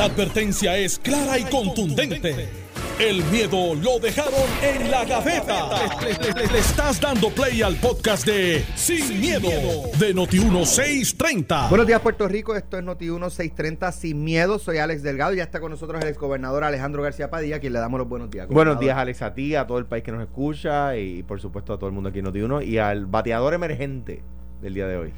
La advertencia es clara y contundente. El miedo lo dejaron en la gaveta. Le, estás dando play al podcast de Sin, miedo, de Noti1630. Buenos días, Puerto Rico. Esto es Noti1630 Sin Miedo. Soy Alex Delgado y ya está con nosotros el exgobernador Alejandro García Padilla, quien le damos los buenos días. Buenos días, Alex, a ti, a todo el país que nos escucha y, por supuesto, a todo el mundo aquí en Noti1 y al bateador emergente del día de hoy.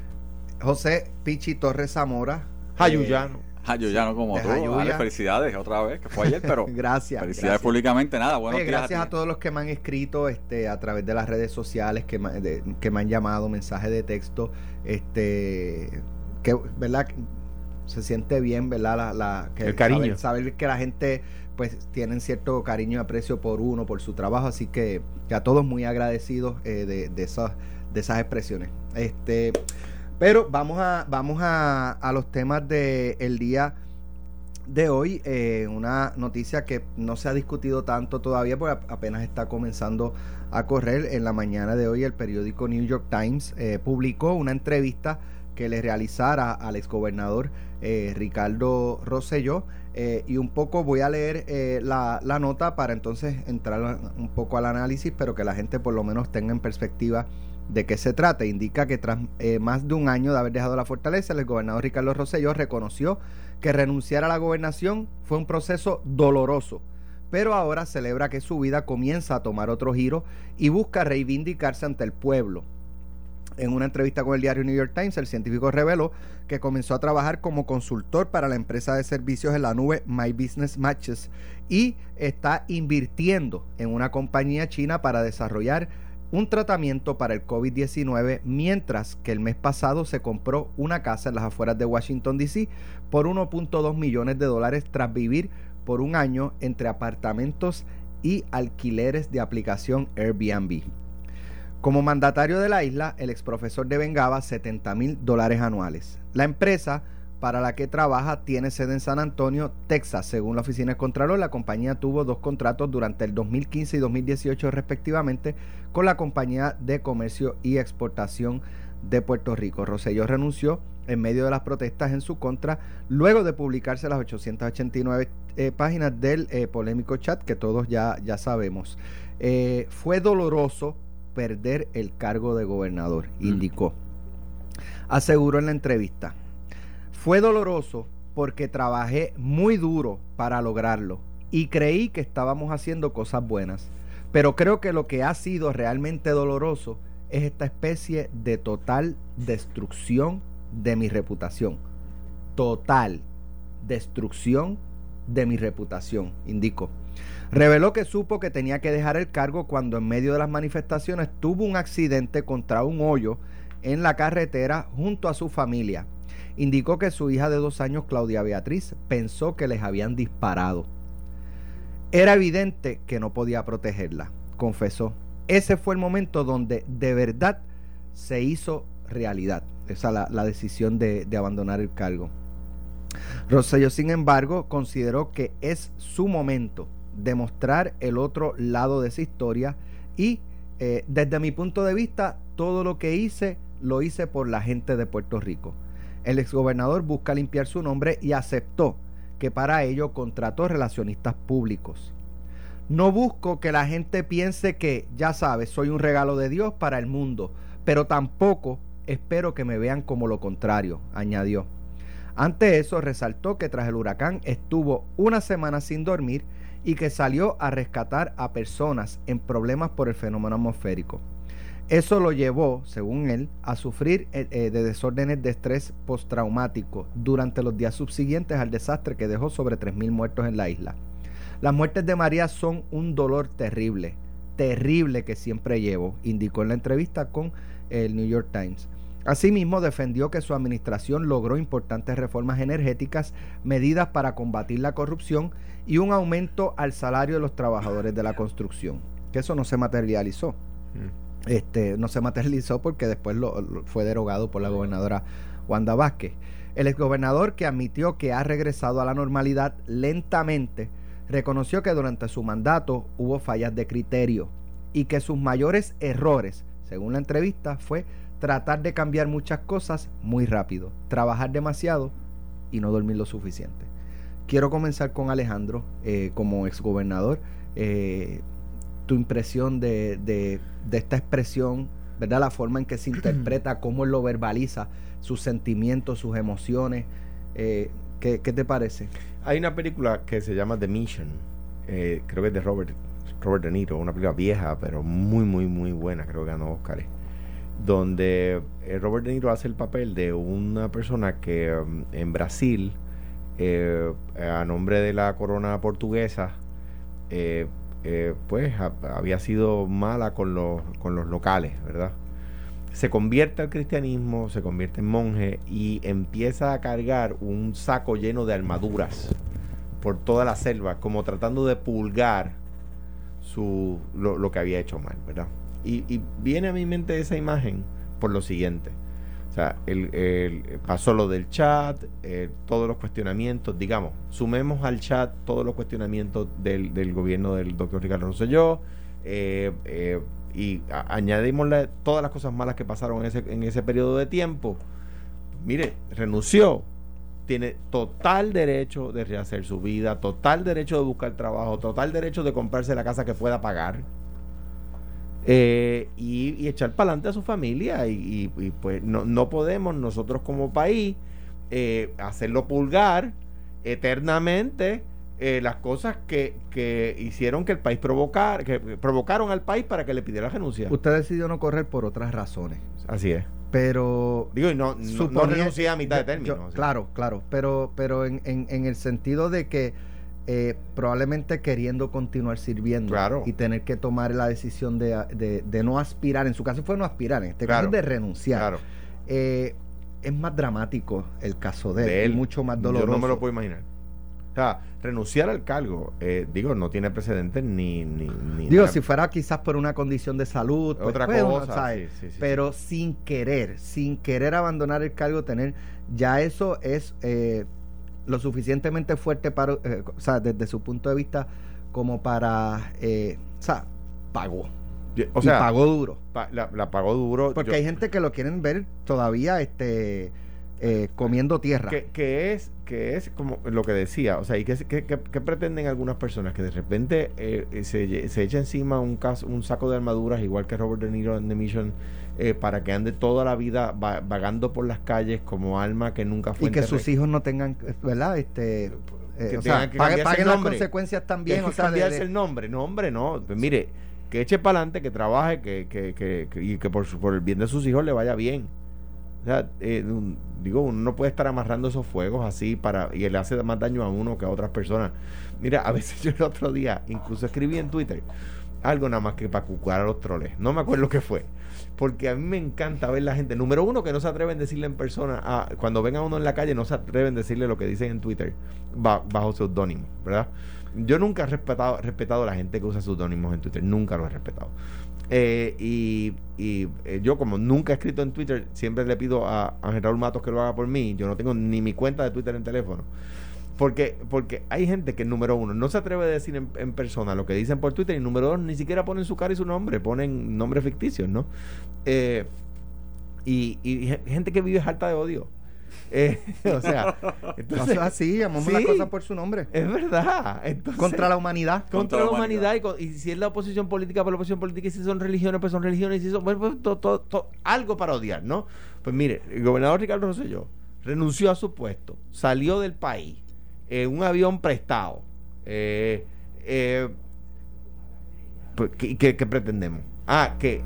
José Pichi Torres Zamora. Jayuyano. Eh, Ah, yo ya no como tú. Dale, felicidades otra vez, que fue ayer, pero. gracias. Felicidades públicamente, nada. Bueno, gracias a, todos los que me han escrito este, a través de las redes sociales, que me, que me han llamado, mensajes de texto. Este, que, ¿verdad? Se siente bien, ¿verdad? La, que, El cariño. Saber, que la gente pues tienen cierto cariño y aprecio por uno, por su trabajo, así que, a todos muy agradecidos eh, de, de, esas, de esas expresiones. Este, pero vamos a, vamos a, los temas del día de hoy. Eh, una noticia que no se ha discutido tanto todavía porque apenas está comenzando a correr. En la mañana de hoy el periódico New York Times eh, publicó una entrevista que le realizara al exgobernador eh, Ricardo Rosselló. y un poco voy a leer la, la, nota para entonces entrar un poco al análisis, pero que la gente por lo menos tenga en perspectiva de qué se trata. Indica que tras eh, más de un año de haber dejado la fortaleza, el gobernador Ricardo Rosselló reconoció que renunciar a la gobernación fue un proceso doloroso, pero ahora celebra que su vida comienza a tomar otro giro y busca reivindicarse ante el pueblo. En una entrevista con el diario New York Times, el científico reveló que comenzó a trabajar como consultor para la empresa de servicios en la nube My Business Matches y está invirtiendo en una compañía china para desarrollar un tratamiento para el COVID-19, mientras que el mes pasado se compró una casa en las afueras de Washington, D.C. por 1.2 millones de dólares tras vivir por un año entre apartamentos y alquileres de aplicación Airbnb. Como mandatario de la isla, el exprofesor devengaba 70 mil dólares anuales. La empresa para la que trabaja tiene sede en San Antonio, Texas. Según la Oficina de Contralor, la compañía tuvo dos contratos durante el 2015 y 2018 respectivamente con la Compañía de Comercio y Exportación de Puerto Rico. Rosselló renunció en medio de las protestas en su contra, luego de publicarse las 889 eh, páginas del eh, polémico chat que todos ya, ya sabemos. Eh, fue doloroso perder el cargo de gobernador, mm. indicó. Aseguró en la entrevista. Fue doloroso porque trabajé muy duro para lograrlo y creí que estábamos haciendo cosas buenas. Pero creo que lo que ha sido realmente doloroso es esta especie de total destrucción de mi reputación. Total destrucción de mi reputación, indicó. Reveló que supo que tenía que dejar el cargo cuando en medio de las manifestaciones tuvo un accidente contra un hoyo en la carretera junto a su familia indicó que su hija de dos años, Claudia Beatriz, pensó que les habían disparado. Era evidente que no podía protegerla, confesó. Ese fue el momento donde de verdad se hizo realidad esa la, la decisión de, abandonar el cargo. Rosselló, sin embargo, consideró que es su momento de mostrar el otro lado de esa historia y eh, desde mi punto de vista, todo lo que hice lo hice por la gente de Puerto Rico. El exgobernador busca limpiar su nombre y aceptó que para ello contrató relacionistas públicos. No busco que la gente piense que, ya sabes, soy un regalo de Dios para el mundo, pero tampoco espero que me vean como lo contrario, añadió. Ante eso, resaltó que tras el huracán estuvo una semana sin dormir y que salió a rescatar a personas en problemas por el fenómeno atmosférico. Eso lo llevó, según él, a sufrir eh, eh, de desórdenes de estrés postraumático durante los días subsiguientes al desastre que dejó sobre 3.000 muertos en la isla. Las muertes de María son un dolor terrible, terrible que siempre llevo, indicó en la entrevista con el New York Times. Asimismo, defendió que su administración logró importantes reformas energéticas, medidas para combatir la corrupción y un aumento al salario de los trabajadores de la construcción, que eso no se materializó. Mm este, no se materializó porque después lo, fue derogado por la gobernadora Wanda Vázquez. El exgobernador que admitió que ha regresado a la normalidad lentamente, reconoció que durante su mandato hubo fallas de criterio y que sus mayores errores, según la entrevista, fue tratar de cambiar muchas cosas muy rápido, trabajar demasiado y no dormir lo suficiente. quiero comenzar con Alejandro eh, como exgobernador. Eh, tu impresión de, de, esta expresión, ¿verdad? La forma en que se interpreta, cómo él lo verbaliza, sus sentimientos, sus emociones. Eh, ¿qué, te parece? Hay una película que se llama The Mission, eh, creo que es de Robert, Robert De Niro, una película vieja, pero muy, muy, muy buena, creo que ganó Oscar, donde eh, Robert De Niro hace el papel de una persona que um, en Brasil, a nombre de la corona portuguesa, pues había sido mala con los, con los locales, ¿verdad? se convierte al cristianismo, se convierte en monje y empieza a cargar un saco lleno de armaduras por toda la selva, como tratando de pulgar su, lo, que había hecho mal, ¿verdad? Y, viene a mi mente esa imagen por lo siguiente. O sea, el, pasó lo del chat, eh, todos los cuestionamientos, digamos, sumemos al chat todos los cuestionamientos del, del gobierno del doctor Ricardo Rosselló, eh, eh, y añadimos todas las cosas malas que pasaron en ese, en ese periodo de tiempo, mire, renunció, tiene total derecho de rehacer su vida, total derecho de buscar trabajo, total derecho de comprarse la casa que pueda pagar. Eh, y, echar para adelante a su familia y, pues no, no, podemos nosotros como país eh, hacerlo pulgar eternamente eh, las cosas que, que, hicieron que el país provocar, que provocaron al país para que le pidiera renuncia. Usted decidió no correr por otras razones. Así es. Pero. Digo, y no, no, renuncié a mitad de término. Claro, claro. Pero, pero en, en, el sentido de que eh, probablemente queriendo continuar sirviendo y tener que tomar la decisión de, de, no aspirar, en su caso fue no aspirar, en este caso de renunciar. Claro. Eh, es más dramático el caso de, él, y mucho más doloroso. Yo no me lo puedo imaginar. O sea, renunciar al cargo, eh, digo, no tiene precedentes ni... ni, digo, si fuera quizás por una condición de salud, pues, otra pues, cosa, pero sin querer, sin querer abandonar el cargo, tener, ya eso es eh, lo suficientemente fuerte para, eh, o sea, desde su punto de vista, como para, o sea, pagó. O sea, pagó duro. la, pagó duro. Porque hay gente que lo quieren ver todavía, este eh, comiendo tierra. Que, es, que es como lo que decía, o sea, ¿y qué, pretenden algunas personas? Que de repente eh, se, se, echa encima un, caso, un saco de armaduras, igual que Robert De Niro en The Mission, eh, para que ande toda la vida vagando por las calles como alma que nunca fue. Y que sus hijos no tengan, ¿verdad? Este, que o sea, que paguen, las consecuencias también. o sea, cambiarse el nombre. No, hombre, no. Pues mire, que eche para adelante, que trabaje, que, que, que, y que por, por el bien de sus hijos le vaya bien. O sea, eh, digo, uno no puede estar amarrando esos fuegos así para y le hace más daño a uno que a otras personas. Mira, a veces yo el otro día incluso escribí en Twitter algo nada más que para cucar a los troles. No me acuerdo qué fue. Porque a mí me encanta ver la gente. Número uno, que no se atreven a decirle en persona. A, cuando venga uno en la calle, no se atreven a decirle lo que dicen en Twitter bajo seudónimo, ¿verdad? Yo nunca he respetado, respetado a la gente que usa seudónimos en Twitter. Nunca lo he respetado. Eh, y, eh, yo como nunca he escrito en Twitter, siempre le pido a Ángel Raúl Matos que lo haga por mí. Yo no tengo ni mi cuenta de Twitter en teléfono. Porque, porque hay gente que, número uno, no se atreve a decir en, persona lo que dicen por Twitter y número dos, ni siquiera ponen su cara y su nombre, ponen nombres ficticios, ¿no? Eh, y, y gente que vive harta de odio. Eh, o sea, entonces, así, llamamos las cosas por su nombre. Es verdad. contra la humanidad. Contra, la humanidad. y, si es la oposición política, por la oposición política, y si son religiones, pues son religiones, y si son pues, algo para odiar, ¿no? Pues mire, el gobernador Ricardo Rosselló renunció a su puesto, salió del país en un avión prestado. Eh, eh, pues, ¿qué, qué pretendemos? Ah, que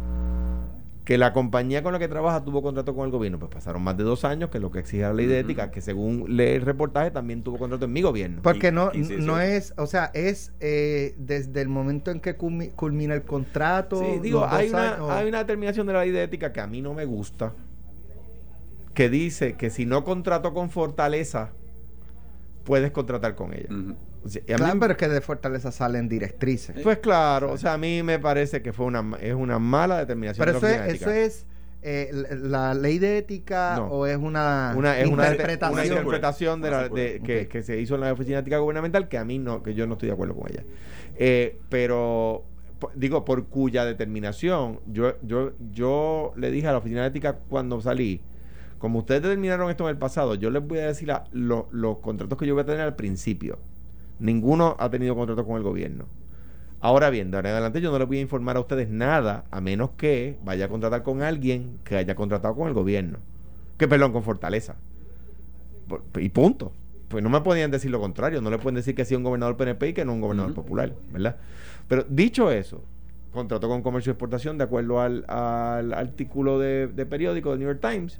que la compañía con la que trabaja tuvo contrato con el gobierno, pues pasaron más de dos años, que es lo que exige la ley de ética, que según lee el reportaje también tuvo contrato en mi gobierno. Porque no, no es, o sea, es eh, desde el momento en que culmina el contrato. Sí, digo, hay una, hay una determinación de la ley de ética que a mí no me gusta, que dice que si no contrato con Fortaleza, puedes contratar con ella. Claro, pero es que de Fortaleza salen directrices. Pues claro, o sea, a mí me parece que fue una, es una mala determinación. Pero eso, es, eso es eh, la ley de ética o es una, una, interpretación, una interpretación de, la, de que, que, se hizo en la oficina ética gubernamental que a mí no, que yo no estoy de acuerdo con ella. Eh, pero digo, por cuya determinación, yo, yo, yo le dije a la oficina ética cuando salí, como ustedes determinaron esto en el pasado, yo les voy a decir los contratos que yo voy a tener al principio. Ninguno ha tenido contrato con el gobierno. Ahora bien, de ahora en adelante yo no les voy a informar a ustedes nada, a menos que vaya a contratar con alguien que haya contratado con el gobierno. Que perdón, con Fortaleza. Y punto. Pues no me podían decir lo contrario. No le pueden decir que sea un gobernador PNP y que no un gobernador popular, ¿verdad? Pero dicho eso, contrató con comercio y exportación de acuerdo al, artículo de, periódico del New York Times.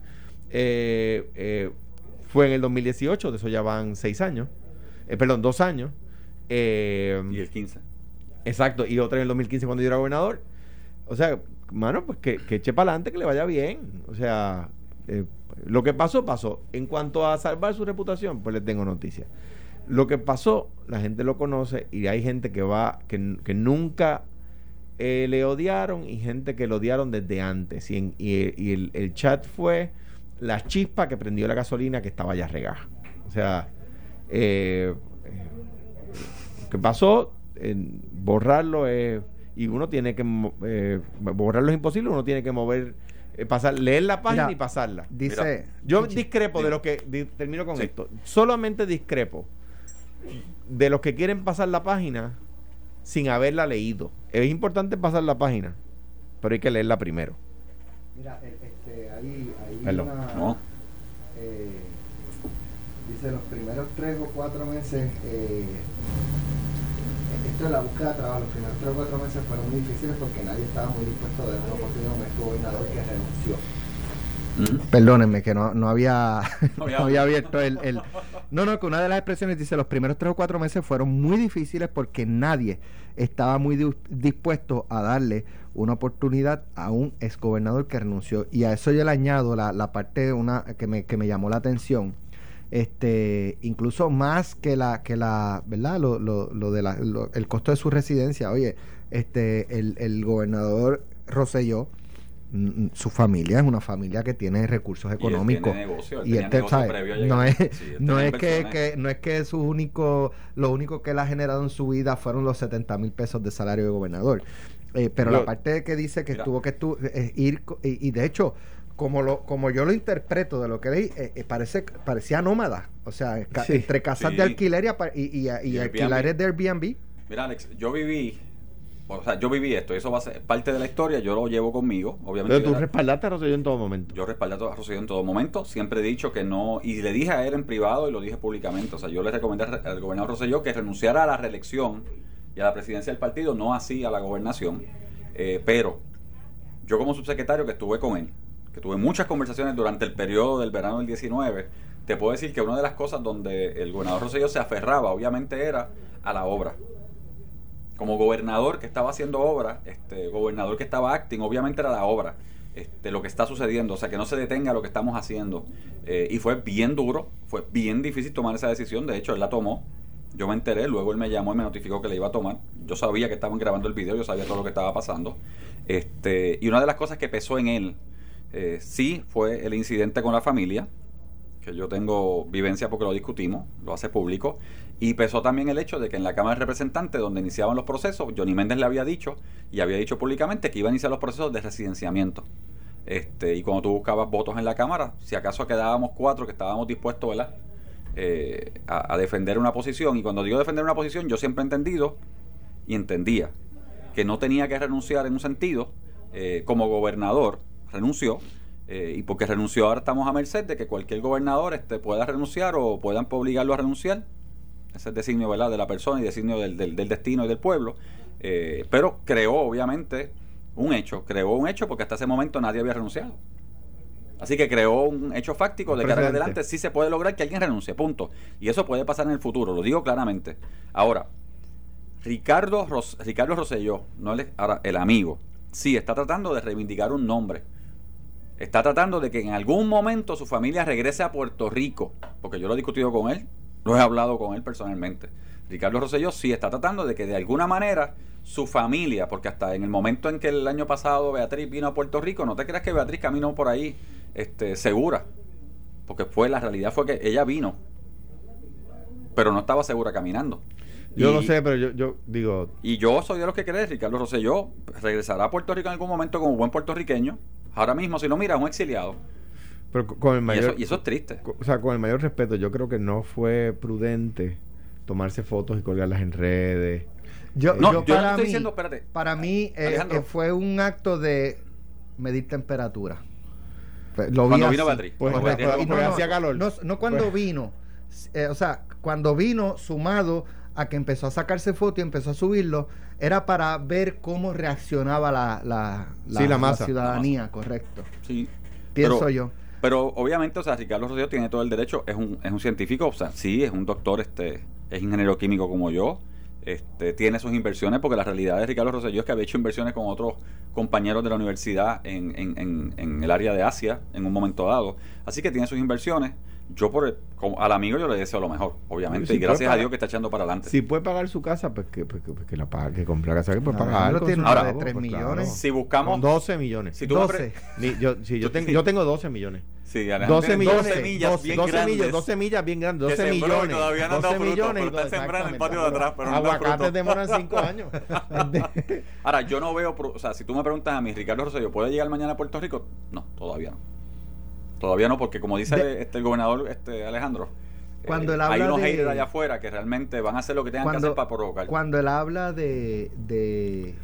Eh, eh, fue en el 2018, de eso ya van seis años. Eh, perdón, dos años. y el 15. Exacto, y otra en el 2015 cuando yo era gobernador. O sea, mano, pues que, que eche para adelante, que le vaya bien. O sea, lo que pasó, pasó. En cuanto a salvar su reputación, pues le tengo noticias. Lo que pasó, la gente lo conoce y hay gente que va, que, nunca eh, le odiaron y gente que lo odiaron desde antes. Y, el, chat fue la chispa que prendió la gasolina que estaba ya regada. O sea, eh, eh ¿qué pasó? borrarlo es... y uno tiene que... Eh, borrarlo es imposible, uno tiene que mover pasar, leer la página y pasarla. Dice, yo discrepo de lo que termino con esto. Solamente discrepo de los que quieren pasar la página sin haberla leído. Es importante pasar la página, pero hay que leerla primero. Mira, este, no. eh, dice los primeros tres o cuatro meses, eh, esto es la búsqueda de trabajo, los primeros tres o cuatro meses fueron muy difíciles porque nadie estaba muy dispuesto a dar una oportunidad a un gobernador que renunció Perdónenme que no, no había, había abierto el, el, No, no, que una de las expresiones dice, los primeros tres o cuatro meses fueron muy difíciles porque nadie estaba muy dispuesto a darle una oportunidad a un exgobernador que renunció. Y a eso yo le añado la, la parte una que me, que me llamó la atención. Este, incluso más que la, que la, ¿verdad? Lo, lo, lo de la, el costo de su residencia. Oye, este, el, el gobernador Roselló su familia es una familia que tiene recursos económicos. y, este, no es no es que, no es que su único lo único que él ha generado en su vida fueron los 70 mil pesos de salario de gobernador. Eh, pero la parte que dice que tuvo que eh, ir y, de hecho como lo como yo lo interpreto de lo que leí eh, parece parecía nómada. O sea entre casas de alquiler y, y, y alquileres de Airbnb. Mira Alex yo viví o sea, yo viví esto, eso va a ser parte de la historia, yo lo llevo conmigo, obviamente. Pero tú respaldaste a Rosselló en todo momento. Yo respaldé a Rosselló en todo momento, siempre he dicho que no, y le dije a él en privado y lo dije públicamente, o sea, yo le recomendé al gobernador Rosselló que renunciara a la reelección y a la presidencia del partido, no así a la gobernación, eh, pero yo como subsecretario que estuve con él, que tuve muchas conversaciones durante el periodo del verano del 19, te puedo decir que una de las cosas donde el gobernador Rosselló se aferraba, obviamente, era a la obra como gobernador que estaba haciendo obra, este, gobernador que estaba acting, obviamente era la obra, este, lo que está sucediendo, o sea, que no se detenga lo que estamos haciendo. Eh, y fue bien duro, fue bien difícil tomar esa decisión, de hecho él la tomó, yo me enteré, luego él me llamó y me notificó que la iba a tomar, yo sabía que estaban grabando el video, yo sabía todo lo que estaba pasando, este, y una de las cosas que pesó en él, eh, sí, fue el incidente con la familia, que yo tengo vivencia porque lo discutimos, lo hace público, y pesó también el hecho de que en la Cámara de Representantes, donde iniciaban los procesos, Johnny Méndez le había dicho y había dicho públicamente que iba a iniciar los procesos de residenciamiento. Este, y cuando tú buscabas votos en la Cámara, si acaso quedábamos cuatro que estábamos dispuestos ¿verdad? Eh, a, defender una posición, y cuando digo defender una posición, yo siempre he entendido y entendía que no tenía que renunciar en un sentido, eh, como gobernador renunció, eh, y porque renunció ahora estamos a merced de que cualquier gobernador este, pueda renunciar o puedan obligarlo a renunciar. Ese es el designio ¿verdad? de la persona y designio del, del, destino y del pueblo. Eh, pero creó obviamente un hecho, creó un hecho porque hasta ese momento nadie había renunciado. Así que creó un hecho fáctico de que ahora adelante sí se puede lograr que alguien renuncie, punto. Y eso puede pasar en el futuro, lo digo claramente. Ahora, Ricardo, Ros Ricardo Rosselló, no el, ahora el amigo, sí está tratando de reivindicar un nombre está tratando de que en algún momento su familia regrese a Puerto Rico, porque yo lo he discutido con él, lo he hablado con él personalmente. Ricardo Rosselló sí está tratando de que de alguna manera su familia, porque hasta en el momento en que el año pasado Beatriz vino a Puerto Rico, no te creas que Beatriz caminó por ahí este, segura, porque fue la realidad fue que ella vino, pero no estaba segura caminando. Yo no sé, pero yo, yo digo... Y yo soy de los que cree, Ricardo Rosselló regresará a Puerto Rico en algún momento como buen puertorriqueño, Ahora mismo, si no mira, es un exiliado. Pero con el Y mayor, eso, y eso es triste. o sea, con el mayor respeto, yo creo que no fue prudente tomarse fotos y colgarlas en redes. Yo, No, yo yo no para estoy mí, diciendo, espérate. para mí eh, eh, fue un acto de medir temperatura. Lo vi Cuando así. vino Beatriz. Pues, Cuando pues, pues, Y no, porque no, hacía calor. No, no cuando Pues- vino, eh, o sea, cuando vino sumado a que empezó a sacarse fotos y empezó a subirlo, era para ver cómo reaccionaba la, la, Sí, la masa. ciudadanía, correcto. Sí. Pienso Pero- yo. Pero obviamente, o sea, Ricardo Rosselló tiene todo el derecho, es un, es un científico, o sea, sí, es un doctor, este, es ingeniero químico como yo, este, tiene sus inversiones, porque la realidad de Ricardo Rosselló es que había hecho inversiones con otros compañeros de la universidad en, en, en, en el área de Asia en un momento dado. Así que tiene sus inversiones. Yo por el- como, al amigo yo le deseo lo mejor, obviamente, Sí, y gracias puede a Dios que está echando para adelante. Si puede pagar su casa, pues que, pues, que- pues que la pague, que compre la casa, que puede No, pagar. con tiene una de chavo, tres pues, millones. Si buscamos... Con 12 millones. si tú me 12. pre- Ni- yo, sí, yo, tengo, yo tengo 12 millones. Sí, Alejandro 12 tiene millones, 12 millas 12, bien 12 grandes. millas, 12 millas bien grandes, Que 12 sembró y millones. todavía no han dado 12 fruto, millones. pero está sembrando en el patio de atrás, pero no Aguacates demoran 5 años. Ahora, yo no veo, o sea, si tú me preguntas a mí, Ricardo Rosselló, ¿puede llegar mañana a Puerto Rico? No, todavía no. Todavía no, porque como dice De- este, el gobernador este Alejandro, Cuando eh, él hay habla unos de- allá afuera que realmente van a hacer lo que tengan que Cuando, hacer para provocar. cuando él habla de, de,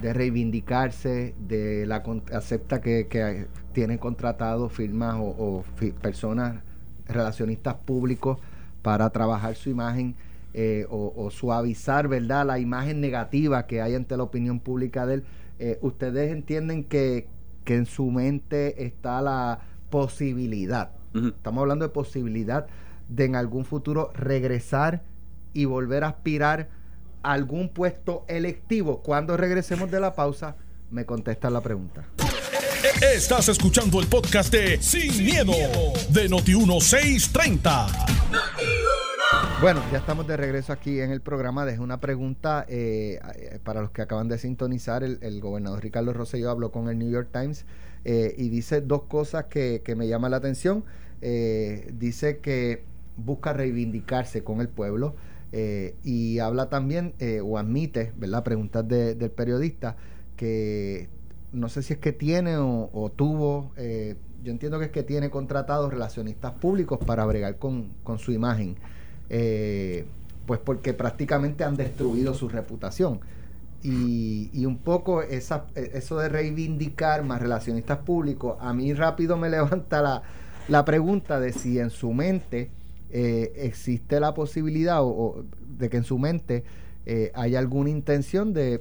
de reivindicarse, de la acepta que, que tiene contratados firmas o, o fi- personas relacionistas públicos para trabajar su imagen eh, o, o suavizar, ¿verdad?, la imagen negativa que hay ante la opinión pública de él. Eh, ¿Ustedes entienden que, que en su mente está la posibilidad. Estamos hablando de posibilidad de en algún futuro regresar y volver a aspirar a algún puesto electivo. Cuando regresemos de la pausa, me contestan la pregunta. Estás escuchando el podcast de Sin, miedo, de Noti1630. Bueno, ya estamos de regreso aquí en el programa. Dejé una pregunta eh, eh, para los que acaban de sintonizar. El, el gobernador Ricardo Rosselló habló con el New York Times eh, y dice dos cosas que, que me llaman la atención. Eh, dice que busca reivindicarse con el pueblo eh, y habla también eh, o admite, ¿verdad? Preguntas de- del periodista que no sé si es que tiene o, o tuvo, yo entiendo que es que tiene contratados relacionistas públicos para bregar con, con su imagen, pues porque prácticamente han destruido su reputación. Y, y un poco esa, eh, eso de reivindicar más relacionistas públicos, a mí rápido me levanta la, la pregunta de si en su mente eh, existe la posibilidad o, de que en su mente eh, hay alguna intención de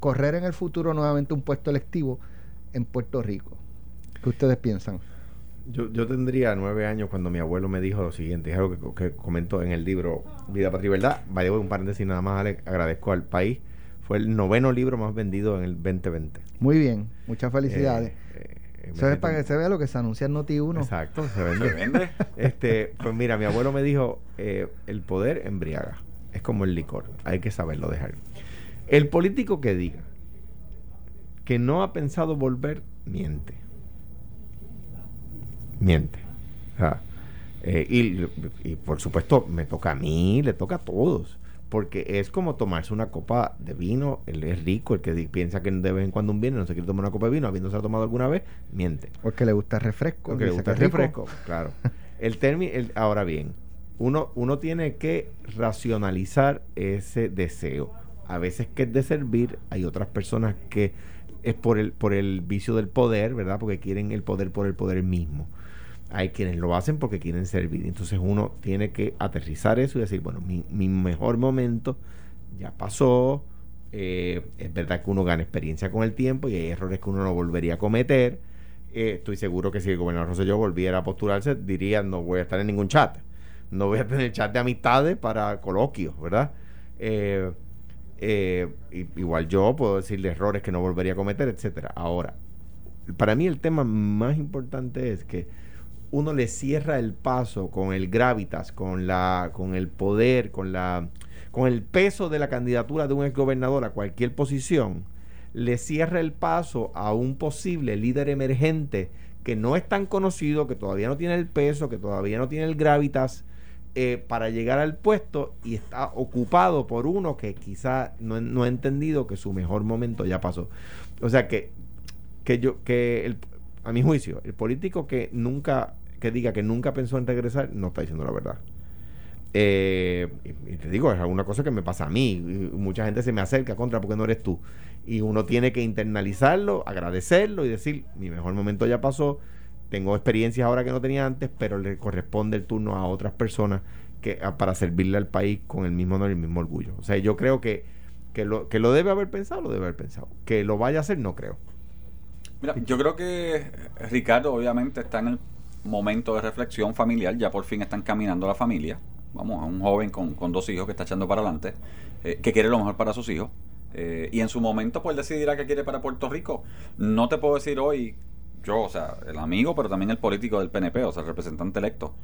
correr en el futuro nuevamente un puesto electivo en Puerto Rico. ¿Qué ustedes piensan? Yo, yo tendría nueve años cuando mi abuelo me dijo lo siguiente, es algo que, que comentó en el libro Vida, Patria y Verdad. Vaya, un paréntesis nada más, agradezco al país. Fue el noveno libro más vendido en el 2020. Muy bien, muchas felicidades. Eh, eh, Eso es para que se vea lo que se anuncia en Noti1. Exacto, se ¿Se vende. vende? Este, pues mira, mi abuelo me dijo, eh, el poder embriaga. Es como el licor, hay que saberlo dejar. El político que diga que no ha pensado volver, miente. Miente. O sea, eh, y, y por supuesto me toca a mí, le toca a todos. Porque es como tomarse una copa de vino, él es rico, el que piensa que de vez en cuando un vino no se quiere tomar una copa de vino, habiéndose tomado alguna vez, miente. Porque le gusta el refresco. Porque le gusta el refresco, claro. El término, el- ahora bien, uno, uno tiene que racionalizar ese deseo. A veces que es de servir, hay otras personas que es por el, por el vicio del poder, ¿verdad? Porque quieren el poder por el poder mismo. Hay quienes lo hacen porque quieren servir. Entonces uno tiene que aterrizar eso y decir, bueno, mi, mejor momento ya pasó. eh, es verdad que uno gana experiencia con el tiempo y hay errores que uno no volvería a cometer. Eh, estoy seguro que si el gobernador Rosselló volviera a postularse, diría no voy a estar en ningún chat. No voy a tener chat de amistades para coloquios, ¿verdad? Eh, igual yo puedo decirle errores que no volvería a cometer, etcétera. Ahora, para mí el tema más importante es que uno le cierra el paso con el gravitas, con la, con el poder, con la, con el peso de la candidatura de un exgobernador a cualquier posición, le cierra el paso a un posible líder emergente que no es tan conocido, que todavía no tiene el peso, que todavía no tiene el gravitas eh, para llegar al puesto y está ocupado por uno que quizá no, no ha entendido que su mejor momento ya pasó. O sea que, que yo, que el- a mi juicio, el político que nunca, que diga que nunca pensó en regresar, no está diciendo la verdad. Eh, y, te digo, es alguna cosa que me pasa a mí. mucha gente se me acerca contra porque no eres tú. Y uno tiene que internalizarlo, agradecerlo y decir, mi mejor momento ya pasó, tengo experiencias ahora que no tenía antes, pero le corresponde el turno a otras personas que para servirle al país con el mismo honor y el mismo orgullo. O sea, yo creo que, que, lo, que lo debe haber pensado, lo debe haber pensado. Que lo vaya a hacer, no creo. Mira, yo creo que Ricardo obviamente está en el momento de reflexión familiar, ya por fin están caminando la familia vamos, a un joven con, con dos hijos que está echando para adelante, eh, que quiere lo mejor para sus hijos. Eh, y en su momento, pues decidirá que quiere para Puerto Rico. No te puedo decir hoy, yo, o sea, el amigo, pero también el político del PNP, o sea, el representante electo.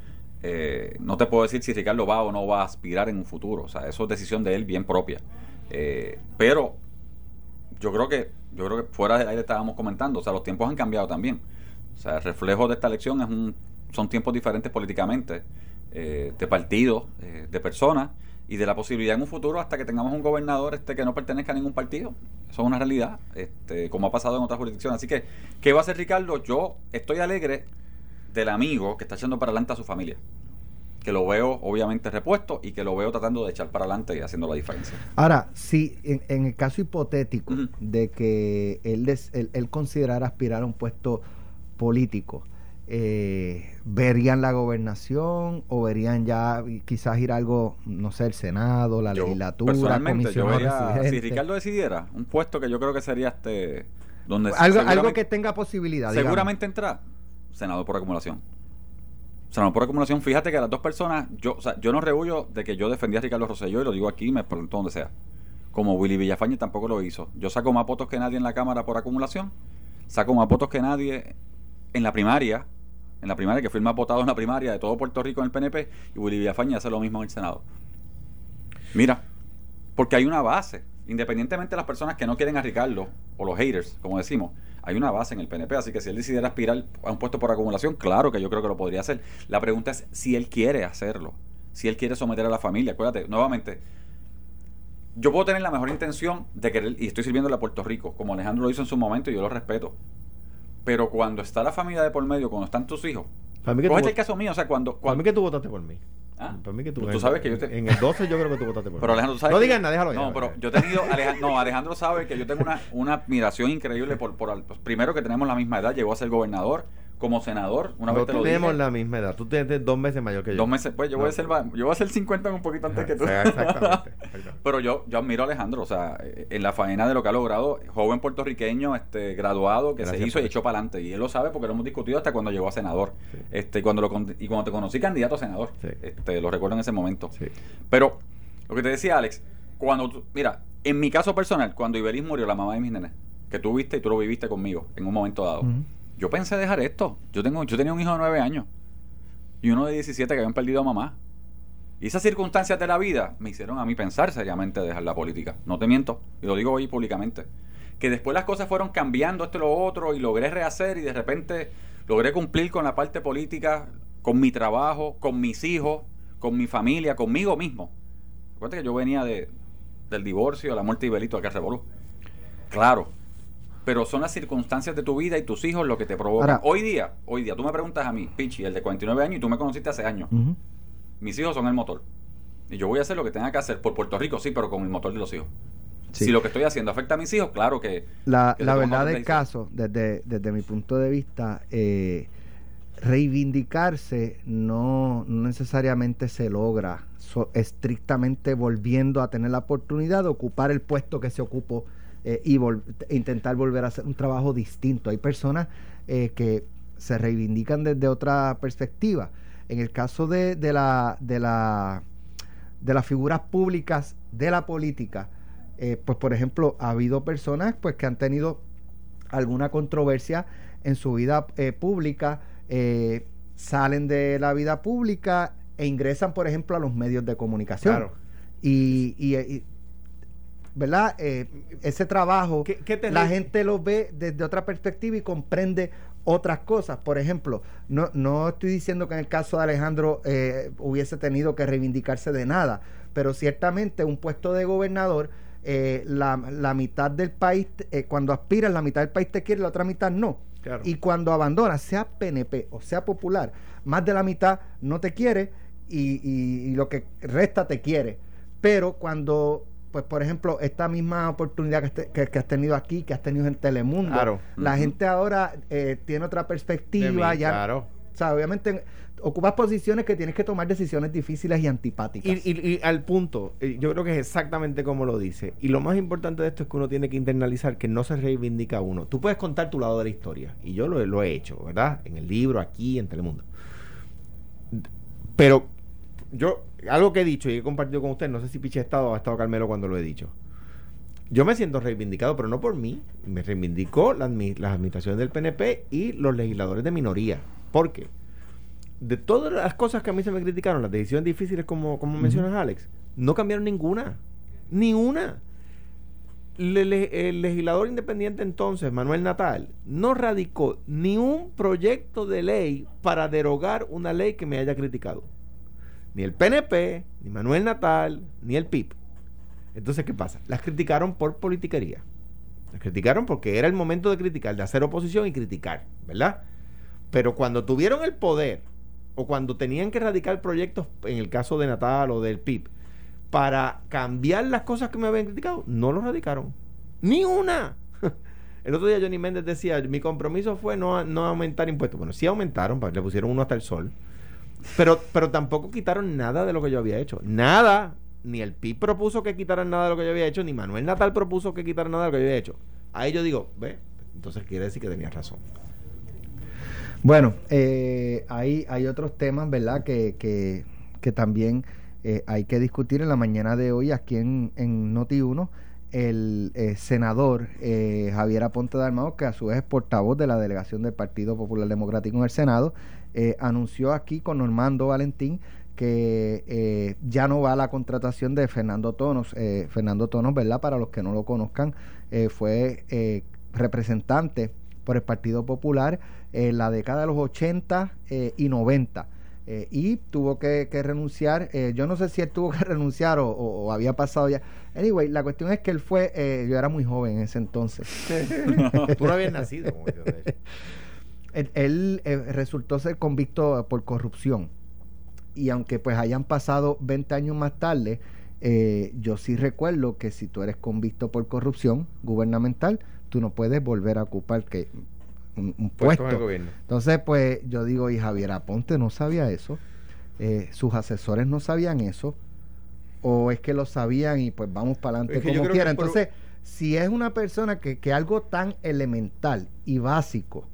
Eh, no te puedo decir si Ricardo va o no va a aspirar en un futuro. O sea, eso es decisión de él bien propia. pero yo creo que yo creo que fuera del aire estábamos comentando, o sea, los tiempos han cambiado también. O sea, el reflejo de esta elección es un, son tiempos diferentes políticamente. Eh, de partidos, eh, de personas y de la posibilidad en un futuro hasta que tengamos un gobernador este que no pertenezca a ningún partido. Eso es una realidad, este, como ha pasado en otras jurisdicciones. Así que, ¿qué va a hacer Ricardo? Yo estoy alegre del amigo que está echando para adelante a su familia. Que lo veo obviamente repuesto y que lo veo tratando de echar para adelante y haciendo la diferencia. Ahora, si en, el caso hipotético de que él, él, él considerara aspirar a un puesto político, eh, verían la gobernación o verían ya quizás ir algo, no sé, el Senado, la legislatura, comisión Si Ricardo decidiera, un puesto que yo creo que sería este donde algo, algo que tenga posibilidad. Seguramente entra senador por acumulación. Senador por acumulación, fíjate que las dos personas, yo, o sea, yo no rehuyo de que yo defendía a Ricardo Rosselló y lo digo aquí, me pregunto donde sea. Como Willy Villafañe tampoco lo hizo. Yo saco más votos que nadie en la Cámara por acumulación, saco más votos que nadie en la primaria en la primaria, que fue el más votado en la primaria de todo Puerto Rico en el PNP, y Willy Villafañe hace lo mismo en el Senado. Mira, porque hay una base, independientemente de las personas que no quieren a Ricardo, o los haters, como decimos, hay una base en el PNP, así que si él decidiera aspirar a un puesto por acumulación, claro que yo creo que lo podría hacer. La pregunta es si él quiere hacerlo, si él quiere someter a la familia. Acuérdate, nuevamente, yo puedo tener la mejor intención de querer, y estoy sirviéndole a Puerto Rico, como Alejandro lo hizo en su momento y yo lo respeto. Pero cuando está la familia de por medio, cuando están tus hijos, para mí el caso mío, o sea, cuando, cuando... Para mí que tú votaste por mí. ¿Ah? Para mí que tú, tú sabes que yo te... En el 12 yo creo que tú votaste por pero. Alejandro, ¿sabes no digas nada, déjalo No, pero yo he tenido... Alejandro, no, Alejandro sabe que yo tengo una, una admiración increíble por, por... Pues, primero que tenemos la misma edad, llegó a ser gobernador como senador, una vez te lo tenemos la misma edad. Tú tienes dos meses mayor que yo. Dos meses, pues yo voy a ser yo voy a ser 50 un poquito antes que tú. Exactamente. Pero yo, yo admiro a Alejandro, o sea, en la faena de lo que ha logrado, joven puertorriqueño, este, graduado, que se hizo y echó para adelante. Y él lo sabe porque lo hemos discutido hasta cuando llegó a senador. Este, cuando lo, y cuando te conocí candidato a senador. Este, lo recuerdo en ese momento. Pero, lo que te decía Alex, cuando tú, mira, en mi caso personal, cuando Iberis murió, la mamá de mis nenes, que tú viste y tú lo viviste conmigo en un momento dado yo pensé dejar esto. Yo tengo, yo tenía un hijo de nueve años y uno de 17 que habían perdido a mamá. Y esas circunstancias de la vida me hicieron a mí pensar seriamente dejar la política. No te miento, y lo digo hoy públicamente. Que después las cosas fueron cambiando esto y lo otro, y logré rehacer, y de repente logré cumplir con la parte política, con mi trabajo, con mis hijos, con mi familia, conmigo mismo. Recuerda que yo venía de, del divorcio, la muerte de Ibelito, que revolú. Claro, pero son las circunstancias de tu vida y tus hijos lo que te provocan. hoy día, hoy día, tú me preguntas a mí, Pichi, el de 49 años, y tú me conociste hace años. Mis hijos son el motor. Y yo voy a hacer lo que tenga que hacer por Puerto Rico, sí, pero con el motor de los hijos. Si lo que estoy haciendo afecta a mis hijos, claro que... La, la verdad del caso, desde, desde mi punto de vista, eh, reivindicarse no, necesariamente se logra estrictamente volviendo a tener la oportunidad de ocupar el puesto que se ocupó eh, y intentar volver a hacer un trabajo distinto. Hay personas eh, que se reivindican desde otra perspectiva. En el caso de, de, la, de, la, de las figuras públicas de la política, eh, pues por ejemplo, ha habido personas pues, que han tenido alguna controversia en su vida pública, salen de la vida pública e ingresan, por ejemplo, a los medios de comunicación. y, ¿verdad? Eh, ese trabajo, la gente lo ve desde otra perspectiva y comprende otras cosas. Por ejemplo, no, no estoy diciendo que en el caso de Alejandro eh, hubiese tenido que reivindicarse de nada, pero ciertamente un puesto de gobernador, eh, la, la, mitad del país, cuando aspiras, la mitad del país te quiere, la otra mitad no. Claro. Y cuando abandonas, sea PNP o sea popular, más de la mitad no te quiere y, y- y lo que resta te quiere. Pero cuando, pues por ejemplo, esta misma oportunidad que, este- que- que has tenido aquí, que has tenido en Telemundo, Claro. la gente ahora eh, tiene otra perspectiva, mí, ya, claro. o sea, obviamente ocupas posiciones que tienes que tomar decisiones difíciles y antipáticas. Y, y- y al punto, eh, yo creo que es exactamente como lo dice. Y lo más importante de esto es que uno tiene que internalizar que no se reivindica uno. Tú puedes contar tu lado de la historia. Y yo lo, lo he hecho, ¿verdad? En el libro, aquí, en Telemundo. Pero yo, algo que he dicho y he compartido con usted, no sé si Piche ha estado o ha estado Carmelo cuando lo he dicho. Yo me siento reivindicado, pero no por mí. Me reivindicó la las administraciones del PNP y los legisladores de minoría. ¿Por qué? De todas las cosas que a mí se me criticaron, las decisiones difíciles como, como mencionas Alex, no cambiaron ninguna. Ni una. Le- le- el legislador independiente entonces, Manuel Natal, no radicó ni un proyecto de ley para derogar una ley que me haya criticado. Ni el PNP, ni Manuel Natal, ni el PIB. Entonces, ¿qué pasa? Las criticaron por politiquería. Las criticaron porque era el momento de criticar, de hacer oposición y criticar, ¿verdad? Pero cuando tuvieron el poder, o cuando tenían que radicar proyectos, en el caso de Natal o del PIB, para cambiar las cosas que me habían criticado, no lo radicaron. Ni una. El otro día Johnny Méndez decía, mi compromiso fue no, no aumentar impuestos. Bueno, sí aumentaron, le pusieron uno hasta el sol. Pero, pero tampoco quitaron nada de lo que yo había hecho. Nada. Ni el PIB propuso que quitaran nada de lo que yo había hecho, ni Manuel Natal propuso que quitaran nada de lo que yo había hecho. Ahí yo digo, ve, entonces quiere decir que tenías razón. Bueno, eh, hay, hay otros temas, ¿verdad? Que, que, que también eh, hay que discutir en la mañana de hoy aquí en, en Noti1. El eh, senador eh, Javier Aponte Dalmao, que a su vez es portavoz de la delegación del Partido Popular Democrático en el Senado, eh, anunció aquí con Normando Valentín que eh, ya no va la contratación de Fernando Tonos. Eh, Fernando Tonos, ¿verdad? Para los que no lo conozcan, eh, fue eh, representante por el Partido Popular en la década de los 80 eh, y 90. eh, y tuvo que, renunciar. eh, yo no sé si él tuvo que renunciar o, había pasado ya. Anyway, la cuestión es que él fue, eh, yo era muy joven en ese entonces. Tú no habías nacido. Él, él, eh, resultó ser convicto por corrupción. Y aunque pues hayan pasado 20 años más tarde, eh, yo sí recuerdo que si tú eres convicto por corrupción gubernamental, tú no puedes volver a ocupar que un, un Puesto puesto. en el gobierno. Entonces, pues yo digo, y Javier Aponte no sabía eso, eh, sus asesores no sabían eso, o es que lo sabían y pues vamos para adelante Es que como quiera. por- Entonces, si es una persona que, que algo tan elemental y básico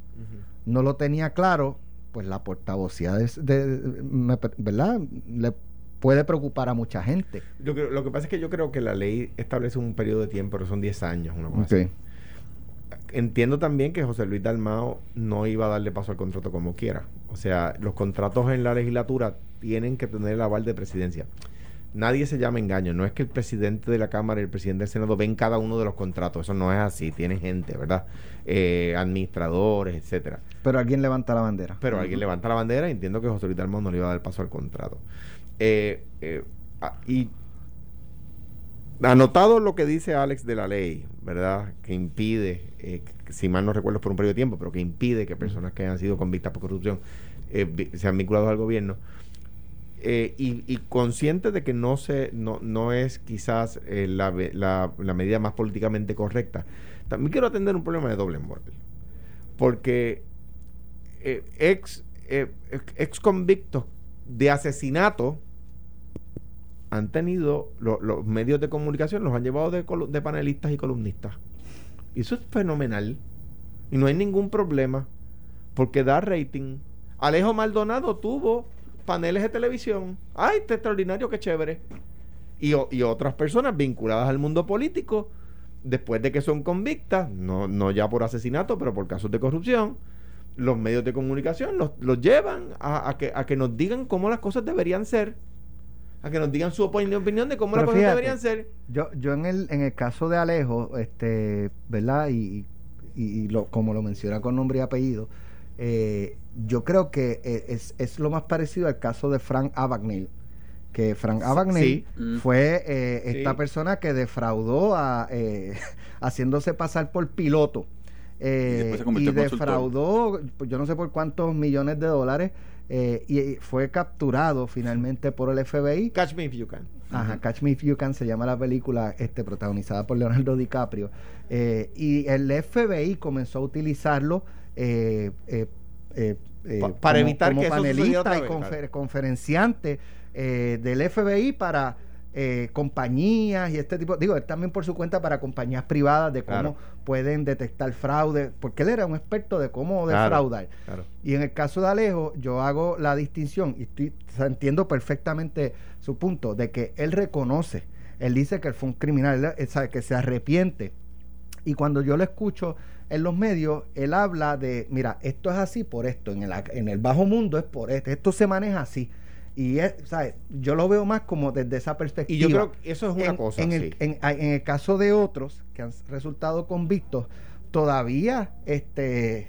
no lo tenía claro, pues la portavocía de, de- de- me- ¿verdad? le puede preocupar a mucha gente. Lo que, lo que pasa es que yo creo que la ley establece un periodo de tiempo, pero son 10 años, una cosa así. Entiendo también que José Luis Dalmao no iba a darle paso al contrato como quiera. O sea, los contratos en la legislatura tienen que tener el aval de presidencia. Nadie se llama engaño. No es que el presidente de la Cámara y el presidente del Senado ven cada uno de los contratos. Eso no es así. Tienen gente, ¿verdad? Eh, administradores, etcétera. Pero alguien levanta la bandera. Pero alguien levanta la bandera y entiendo que José Luis Dalmau no le iba a dar paso al contrato. Eh, eh, ah, y anotado lo que dice Alex de la ley, ¿verdad? Que impide, eh, que- si mal no recuerdo por un periodo de tiempo, pero que impide que personas que hayan sido convictas por corrupción sean vinculados al gobierno. Eh, y, consciente de que no se no, no es quizás eh, la, la- medida más políticamente correcta, también quiero atender un problema de doble moral. Porque eh, ex, ex- convictos de asesinato han tenido, lo- los medios de comunicación los han llevado de, de panelistas y columnistas. Y eso es fenomenal. Y no hay ningún problema, porque da rating. Alejo Maldonado tuvo paneles de televisión. ¡Ay, qué extraordinario, qué chévere! Y, otras personas vinculadas al mundo político, después de que son convictas, no, no ya por asesinato, pero por casos de corrupción, los medios de comunicación los, los llevan a, a que, a que nos digan cómo las cosas deberían ser, a que nos digan su opinión, opinión de cómo Pero las cosas deberían ser. Yo, yo en el, en el caso de Alejo, este, ¿verdad? Y, y, y lo, como lo menciona con nombre y apellido, eh, yo creo que eh, es, es lo más parecido al caso de Frank Abagnale. Que Frank Abagnale Sí. Mm. fue eh, esta Sí. persona que defraudó a, eh, haciéndose pasar por piloto. eh, y, defraudó, yo no sé por cuántos millones de dólares, eh, y fue capturado finalmente por el FBI. Catch Me If You Can. Ajá, Catch Me If You Can se llama la película este, protagonizada por Leonardo DiCaprio. Eh, y el FBI comenzó a utilizarlo para evitar que panelista y conferenciante del FBI para eh, compañías y este tipo, digo, también por su cuenta para compañías privadas de cómo pueden detectar fraude, porque él era un experto de cómo defraudar. Y en el caso de Alejo, yo hago la distinción y estoy, entiendo perfectamente su punto de que él reconoce, él dice que él fue un criminal, él, sabe que se arrepiente. Y cuando yo lo escucho en los medios, él habla de, mira, esto es así por esto, en el, en el bajo mundo es por esto, esto se maneja así. Y es, ¿sabes? yo lo veo más como desde esa perspectiva. Y yo creo que eso es una cosa. En el, en, el caso de otros que han resultado convictos, todavía este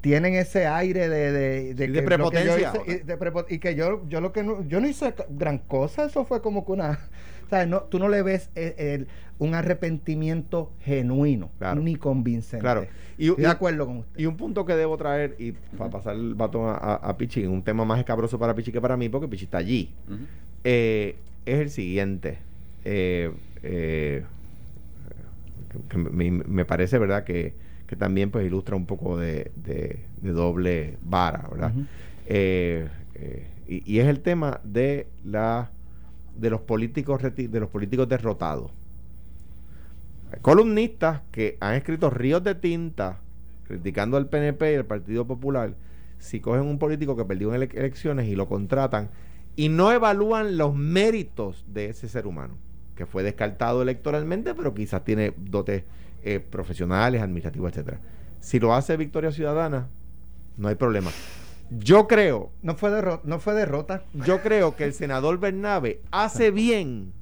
tienen ese aire de, de, de, prepotencia. y, que yo, yo lo que no, yo no hice gran cosa, eso fue como que una no, tú no le ves eh, un arrepentimiento genuino ni convincente. Claro. Y, Estoy de acuerdo con usted. Y un punto que debo traer, y para pasar el batón a, a, Pichi, un tema más escabroso para Pichi que para mí, porque Pichi está allí, eh, es el siguiente. Eh, que me, parece, ¿verdad?, que, también pues ilustra un poco de, doble vara, ¿verdad? y, y, es el tema de la de los políticos de los políticos derrotados. Columnistas que han escrito ríos de tinta criticando al PNP y al Partido Popular si cogen un político que perdió en elecciones y lo contratan y no evalúan los méritos de ese ser humano que fue descartado electoralmente pero quizás tiene dotes eh, profesionales, administrativos, etcétera. Si lo hace Victoria Ciudadana, no hay problema. Yo creo. No fue, no fue derrota. Yo creo que el senador Bernabe hace bien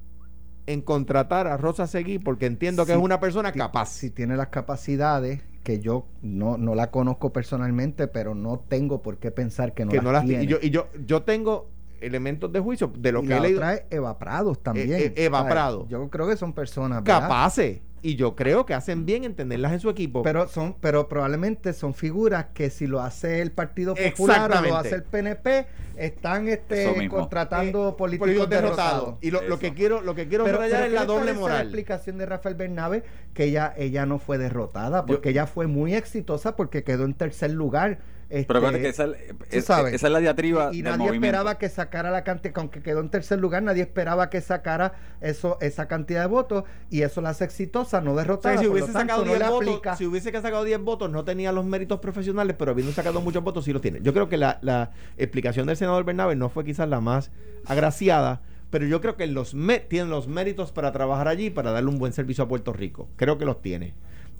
en contratar a Rosa Seguí porque entiendo que es una persona capaz. Si tiene las capacidades que yo no, no la conozco personalmente, pero no tengo por qué pensar que no, las tiene. Y yo, y yo, yo tengo elementos de juicio de lo que la otra Eva Prados también. Eh, eh, Eva Prado. Yo creo que son personas capaces y yo creo que hacen bien en tenerlas en su equipo. Pero son, pero probablemente son figuras que si lo hace el Partido Popular o lo hace el PNP, están este contratando eh, políticos, derrotados. Y lo, que quiero, lo que quiero pero, es la doble moral. La explicación de Rafael Bernabe que ella, ella no fue derrotada, porque ella fue muy exitosa porque quedó en tercer lugar pero que esa, es, la diatriba. Y, nadie esperaba que sacara la cantidad, aunque quedó en tercer lugar, nadie esperaba que sacara eso esa cantidad de votos y eso la hace exitosa, no derrotada. si, hubiese sacado 10 votos, si hubiese sacado 10 votos, no tenía los méritos profesionales, pero habiendo sacado muchos votos, sí los tiene. Yo creo que la, la explicación del senador Bernabe no fue quizás la más agraciada pero yo creo que los tiene los méritos para trabajar allí para darle un buen servicio a Puerto Rico. Creo que los tiene.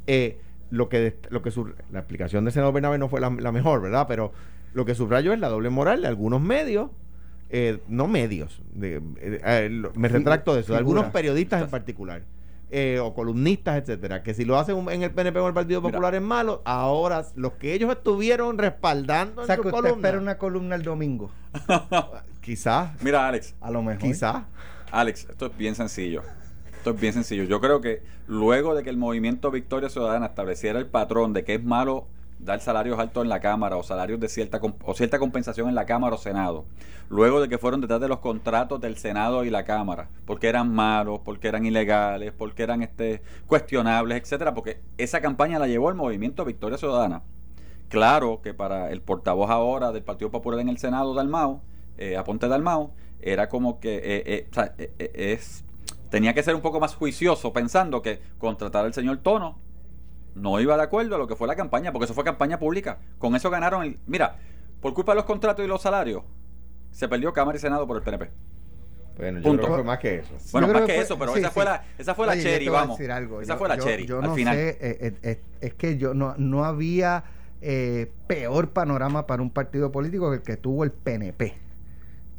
Eh, lo que, lo que la explicación de senador Bernabe no fue la, mejor, ¿verdad? Pero lo que subrayo es la doble moral de algunos medios, eh, no medios, de, eh, eh, me retracto de eso, de algunos periodistas en particular. o columnistas, etcétera, que si lo hacen en el PNP o el Partido Popular es malo, ahora los que ellos estuvieron respaldando o sea, que usted espera una columna el domingo. quizás. Mira, Alex. A lo mejor. Quizás. Alex, esto es bien sencillo. Esto es bien sencillo. Yo creo que luego de que el movimiento Victoria Ciudadana estableciera el patrón de que es malo dar salarios altos en la Cámara o salarios de cierta o cierta compensación en la Cámara o Senado, luego de que fueron detrás de los contratos del Senado y la Cámara, porque eran malos, porque eran ilegales, porque eran este cuestionables, etcétera, porque esa campaña la llevó el movimiento Victoria Ciudadana. Claro que para el portavoz ahora del Partido Popular en el Senado, Dalmau, eh, Aponte Dalmau, era como que eh, eh, eh, es tenía que ser un poco más juicioso pensando que contratar al señor Tono no iba de acuerdo a lo que fue la campaña, porque eso fue campaña pública. Con eso ganaron el... Mira, por culpa de los contratos y los salarios, se perdió Cámara y Senado por el PNP. Bueno, yo creo que fue más que eso. Bueno, más que, eso, pero esa, Fue la, esa fue la cherry, vamos. Esa fue la cherry. Yo no sé, eh, eh, eh, es que yo no, no había peor panorama para un partido político que el que tuvo el PNP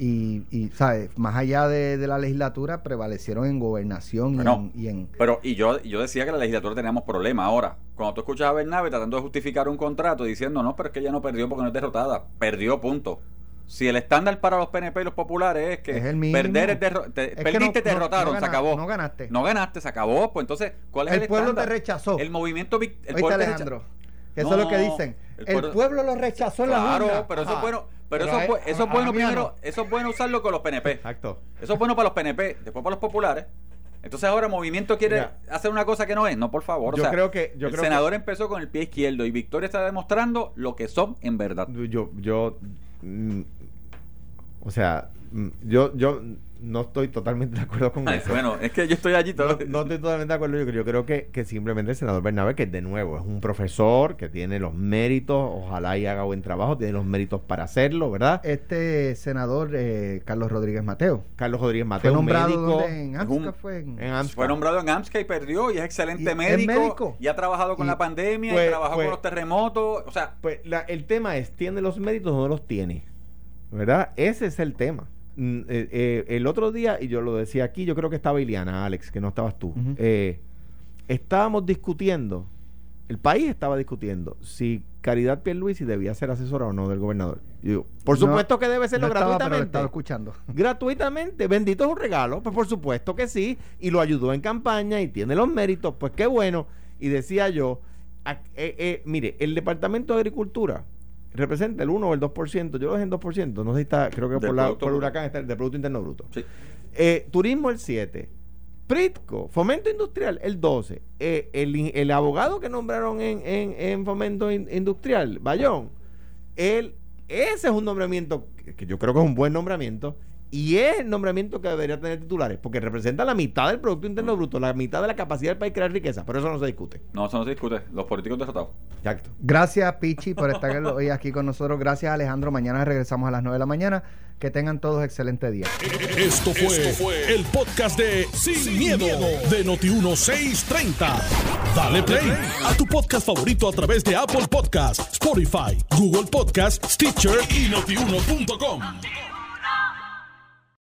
y, y ¿sabes? Más allá de, la legislatura, prevalecieron en gobernación y, en, Pero, y yo, yo decía que la legislatura teníamos problemas. Ahora, cuando tú escuchas a Bernabe tratando de justificar un contrato diciendo, no, pero es que ella no perdió porque no es derrotada. Perdió, punto. Si el estándar para los PNP y los populares es que perder es perdiste, te derrotaron, se acabó. No ganaste. No ganaste, se acabó. Pues entonces, ¿cuál es el, el pueblo te rechazó. El movimiento. El pueblo Alejandro. Eso No, es lo que dicen. El El, pueblo- pueblo lo rechazó en la Claro, pero eso es Ah, bueno, pero, pero eso, a- bueno a primero, no. eso es bueno usarlo con los PNP. Exacto. Eso es bueno para los PNP, después para los populares. Entonces ahora Movimiento quiere Mira. hacer una cosa que no es. No, por favor. o Yo sea, creo que- yo el creo senador empezó con el pie izquierdo y Victoria está demostrando lo que son en verdad. Yo, yo, mm, o sea, mm, yo, yo no estoy totalmente de acuerdo con Ay, eso. bueno, es que yo estoy allí todo. No, no estoy totalmente de acuerdo. Yo, yo creo que, que simplemente el senador Bernabé, que de nuevo es un profesor que tiene los méritos, ojalá y haga buen trabajo, tiene los méritos para hacerlo, ¿verdad? Este senador, eh, Carlos Rodríguez Mateo, Carlos Rodríguez Mateo, fue nombrado médico en AMSCA, un- fue en- en AMSCA. Fue nombrado en AMSCA y perdió y es excelente Y es médico, médico. y ha trabajado con Y- la pandemia pues- y trabajó pues- con los terremotos. O sea, Pues la- el tema es, ¿tiene los méritos o no los tiene? ¿Verdad? Ese es el tema. Mm, eh, eh, el otro día, y yo lo decía aquí, yo creo que estaba Iliana, Alex, que no estabas tú. Eh, estábamos discutiendo, el país estaba discutiendo si Caridad Pierluisi debía ser asesora o no del gobernador. Y digo, por No, supuesto que debe serlo no estaba, gratuitamente. estaba escuchando. gratuitamente, bendito es un regalo, pues por supuesto que sí, y lo ayudó en campaña y tiene los méritos, pues qué bueno. Y decía yo, a- eh, eh, mire, el Departamento de Agricultura representa el 1 o el 2%, yo lo dejé en 2%, no sé si está, creo que por, la, por el huracán está el de Producto Interno Bruto. sí. Eh, turismo el 7. Pritco, Fomento Industrial el 12. Eh, el, el abogado que nombraron en, en- en Fomento In- Industrial, Bayón, él, ese es un nombramiento que yo creo que es un buen nombramiento y es el nombramiento que debería tener titulares porque representa la mitad del Producto Interno Bruto, la mitad de la capacidad del país de crear riqueza, pero eso no se discute. No, eso no se discute. Los políticos derrotados. Exacto. Gracias, Pichi, por estar hoy aquí con nosotros. Gracias, Alejandro. Mañana regresamos a las 9 de la mañana. Que tengan todos excelente día. Esto fue, el podcast de Sin, miedo, de Noti1630. Dale play a tu podcast favorito a través de Apple Podcasts, Spotify, Google Podcasts, Stitcher y notiuno.com.